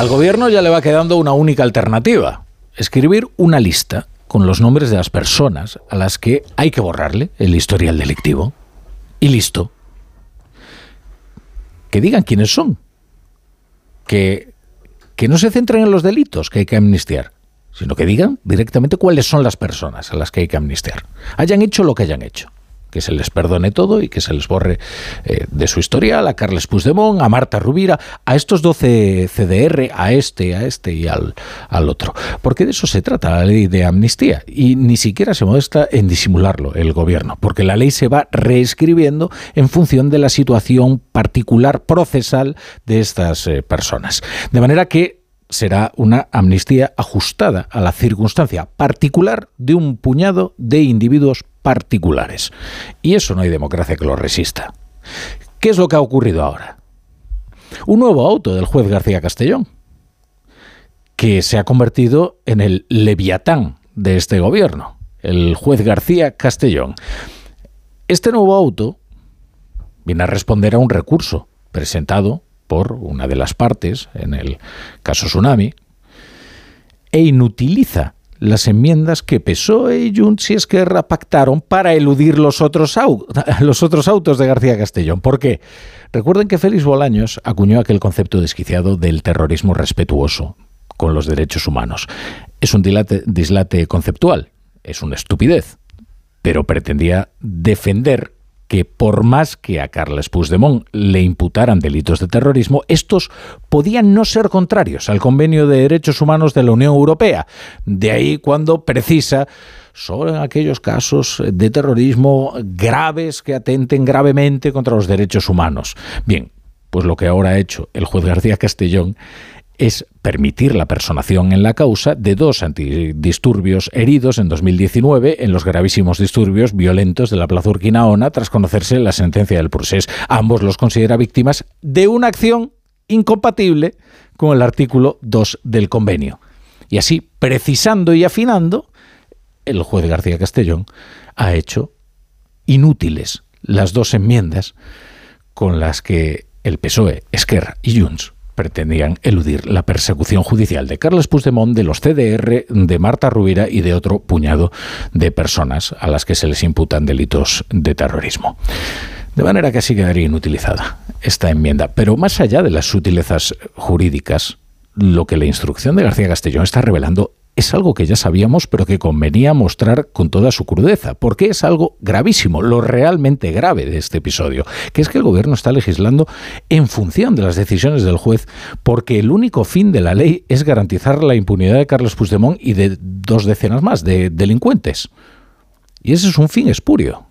Al gobierno ya le va quedando una única alternativa, escribir una lista con los nombres de las personas a las que hay que borrarle el historial delictivo. Y listo. Que digan quiénes son. Que, que no se centren en los delitos que hay que amnistiar, sino que digan directamente cuáles son las personas a las que hay que amnistiar. Hayan hecho lo que hayan hecho que se les perdone todo y que se les borre eh, de su historial a Carles Puigdemont, a Marta Rubira, a estos 12 CDR, a este, a este y al, al otro. Porque de eso se trata la ley de amnistía y ni siquiera se modesta en disimularlo el gobierno, porque la ley se va reescribiendo en función de la situación particular procesal de estas eh, personas. De manera que será una amnistía ajustada a la circunstancia particular de un puñado de individuos particulares. Y eso no hay democracia que lo resista. ¿Qué es lo que ha ocurrido ahora? Un nuevo auto del juez García Castellón, que se ha convertido en el leviatán de este gobierno, el juez García Castellón. Este nuevo auto viene a responder a un recurso presentado por una de las partes, en el caso Tsunami, e inutiliza las enmiendas que PSOE y Junts y Esquerra pactaron para eludir los otros, los otros autos de García Castellón. ¿Por qué? Recuerden que Félix Bolaños acuñó aquel concepto desquiciado del terrorismo respetuoso con los derechos humanos. Es un dislate conceptual, es una estupidez, pero pretendía defender que por más que a Carles Puigdemont le imputaran delitos de terrorismo, estos podían no ser contrarios al Convenio de Derechos Humanos de la Unión Europea. De ahí cuando precisa solo en aquellos casos de terrorismo graves que atenten gravemente contra los derechos humanos. Bien, pues lo que ahora ha hecho el juez García Castellón es permitir la personación en la causa de dos antidisturbios heridos en 2019 en los gravísimos disturbios violentos de la Plaza Urquinaona tras conocerse la sentencia del procés. Ambos los considera víctimas de una acción incompatible con el artículo 2 del convenio. Y así, precisando y afinando, el juez García Castellón ha hecho inútiles las dos enmiendas con las que el PSOE, Esquerra y Junts pretendían eludir la persecución judicial de Carlos Puigdemont, de los CDR, de Marta Rubira y de otro puñado de personas a las que se les imputan delitos de terrorismo. De manera que así quedaría inutilizada esta enmienda. Pero más allá de las sutilezas jurídicas, lo que la instrucción de García Castellón está revelando es algo que ya sabíamos, pero que convenía mostrar con toda su crudeza, porque es algo gravísimo, lo realmente grave de este episodio, que es que el gobierno está legislando en función de las decisiones del juez, porque el único fin de la ley es garantizar la impunidad de Carlos Puigdemont y de dos decenas más de delincuentes. Y ese es un fin espurio.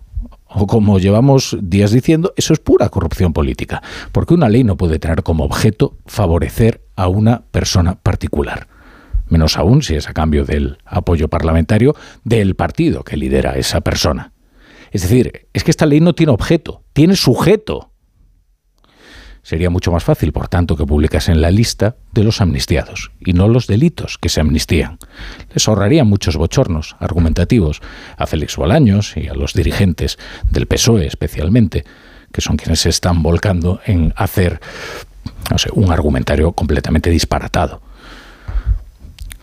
O como llevamos días diciendo, eso es pura corrupción política, porque una ley no puede tener como objeto favorecer a una persona particular menos aún si es a cambio del apoyo parlamentario del partido que lidera esa persona. Es decir, es que esta ley no tiene objeto, tiene sujeto. Sería mucho más fácil, por tanto, que publicasen la lista de los amnistiados y no los delitos que se amnistían. Les ahorraría muchos bochornos argumentativos a Félix Bolaños y a los dirigentes del PSOE especialmente, que son quienes se están volcando en hacer un argumentario completamente disparatado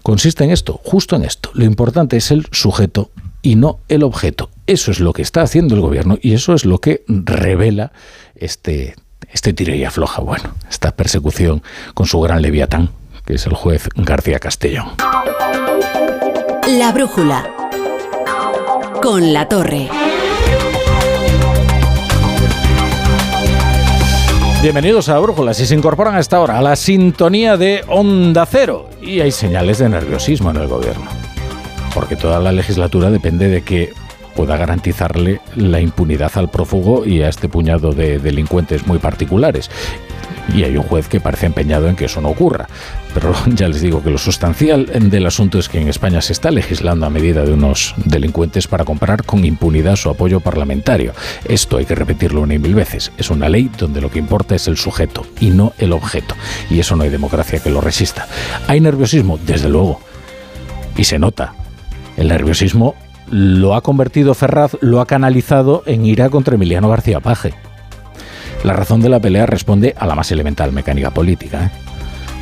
consiste en esto, justo en esto. Lo importante es el sujeto y no el objeto. Eso es lo que está haciendo el gobierno y eso es lo que revela este, este tiro y afloja, bueno, esta persecución con su gran leviatán, que es el juez García Castellón. La brújula con la torre. Bienvenidos a Brújula. Si se incorporan a esta hora a la sintonía de Onda Cero. Y hay señales de nerviosismo en el gobierno. Porque toda la legislatura depende de que pueda garantizarle la impunidad al prófugo y a este puñado de delincuentes muy particulares y hay un juez que parece empeñado en que eso no ocurra. Pero ya les digo que lo sustancial del asunto es que en España se está legislando a medida de unos delincuentes para comprar con impunidad su apoyo parlamentario. Esto hay que repetirlo una y mil veces. Es una ley donde lo que importa es el sujeto y no el objeto. Y eso no hay democracia que lo resista. ¿Hay nerviosismo? Desde luego. Y se nota. El nerviosismo lo ha convertido Ferraz, lo ha canalizado en ira contra Emiliano García Paje. La razón de la pelea responde a la más elemental mecánica política. ¿eh?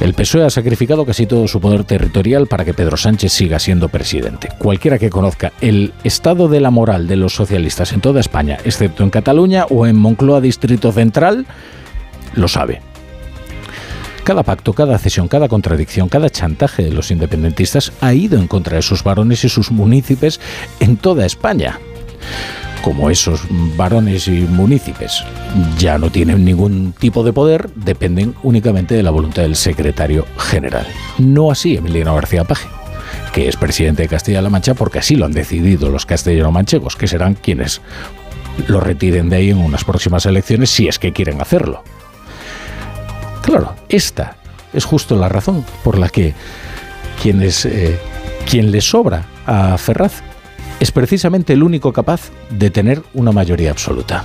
El PSOE ha sacrificado casi todo su poder territorial para que Pedro Sánchez siga siendo presidente. Cualquiera que conozca el estado de la moral de los socialistas en toda España, excepto en Cataluña o en Moncloa Distrito Central, lo sabe. Cada pacto, cada cesión, cada contradicción, cada chantaje de los independentistas ha ido en contra de sus varones y sus municipios en toda España como esos varones y municipios ya no tienen ningún tipo de poder, dependen únicamente de la voluntad del secretario general. No así Emiliano García Paje, que es presidente de Castilla-La Mancha porque así lo han decidido los castellano-manchegos, que serán quienes lo retiren de ahí en unas próximas elecciones si es que quieren hacerlo. Claro, esta es justo la razón por la que quienes, eh, quien le sobra a Ferraz es precisamente el único capaz de tener una mayoría absoluta.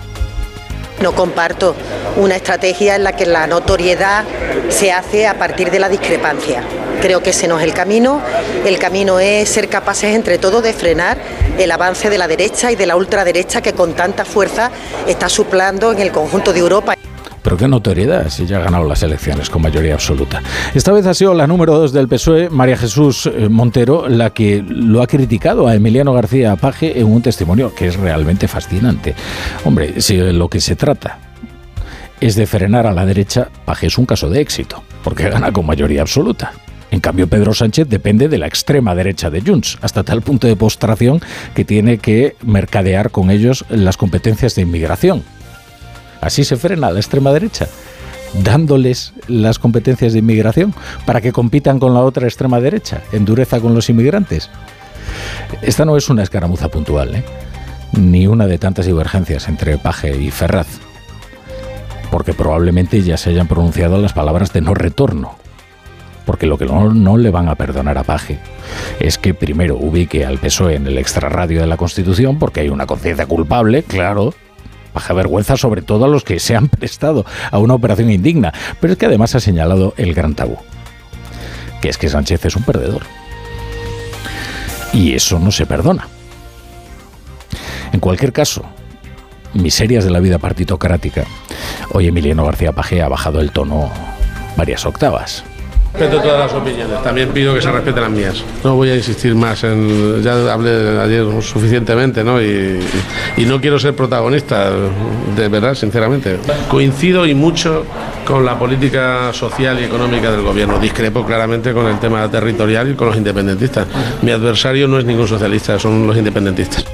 No comparto una estrategia en la que la notoriedad se hace a partir de la discrepancia. Creo que ese no es el camino. El camino es ser capaces entre todos de frenar el avance de la derecha y de la ultraderecha que con tanta fuerza está suplando en el conjunto de Europa. Pero qué notoriedad si ya ha ganado las elecciones con mayoría absoluta. Esta vez ha sido la número dos del PSOE, María Jesús eh, Montero, la que lo ha criticado a Emiliano García Paje en un testimonio que es realmente fascinante. Hombre, si lo que se trata es de frenar a la derecha, Paje es un caso de éxito, porque gana con mayoría absoluta. En cambio, Pedro Sánchez depende de la extrema derecha de Junts, hasta tal punto de postración que tiene que mercadear con ellos las competencias de inmigración Así se frena a la extrema derecha, dándoles las competencias de inmigración para que compitan con la otra extrema derecha, en dureza con los inmigrantes. Esta no es una escaramuza puntual, ¿eh? ni una de tantas divergencias entre Paje y Ferraz, porque probablemente ya se hayan pronunciado las palabras de no retorno. Porque lo que no, no le van a perdonar a Paje es que primero ubique al PSOE en el extrarradio de la Constitución, porque hay una conciencia culpable, claro, baja vergüenza sobre todo a los que se han prestado a una operación indigna. Pero es que además ha señalado el gran tabú, que es que Sánchez es un perdedor. Y eso no se perdona. En cualquier caso, miserias de la vida partitocrática, hoy Emiliano García Paje ha bajado el tono varias octavas. Respeto todas las opiniones, también pido que se respeten las mías. No voy a insistir más en. Ya hablé ayer suficientemente, ¿no? Y, y no quiero ser protagonista, de verdad, sinceramente. Coincido y mucho con la política social y económica del gobierno. Discrepo claramente con el tema territorial y con los independentistas. Mi adversario no es ningún socialista, son los independentistas.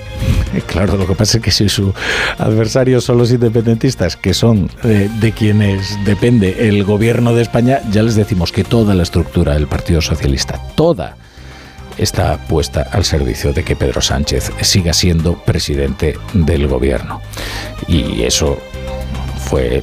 Claro, lo que pasa es que si su adversario son los independentistas, que son eh, de quienes depende el gobierno de España, ya les decimos que toda la estructura del Partido Socialista, toda, está puesta al servicio de que Pedro Sánchez siga siendo presidente del gobierno. Y eso fue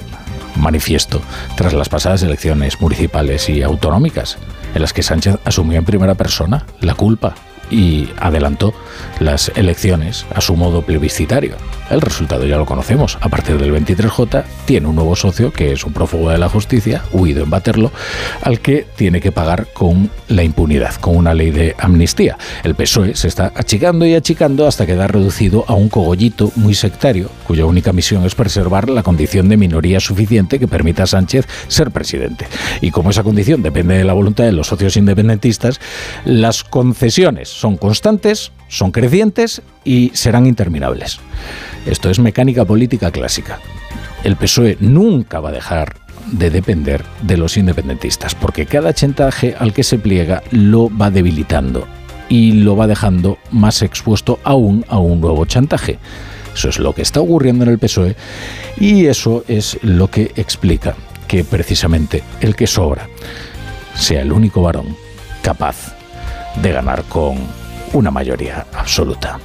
manifiesto tras las pasadas elecciones municipales y autonómicas, en las que Sánchez asumió en primera persona la culpa y adelantó las elecciones a su modo plebiscitario. El resultado ya lo conocemos. A partir del 23J tiene un nuevo socio que es un prófugo de la justicia, huido en baterlo, al que tiene que pagar con la impunidad, con una ley de amnistía. El PSOE se está achicando y achicando hasta quedar reducido a un cogollito muy sectario, cuya única misión es preservar la condición de minoría suficiente que permita a Sánchez ser presidente. Y como esa condición depende de la voluntad de los socios independentistas, las concesiones son constantes, son crecientes y serán interminables. Esto es mecánica política clásica. El PSOE nunca va a dejar de depender de los independentistas, porque cada chantaje al que se pliega lo va debilitando y lo va dejando más expuesto aún a un nuevo chantaje. Eso es lo que está ocurriendo en el PSOE y eso es lo que explica que precisamente el que sobra sea el único varón capaz de ganar con una mayoría absoluta.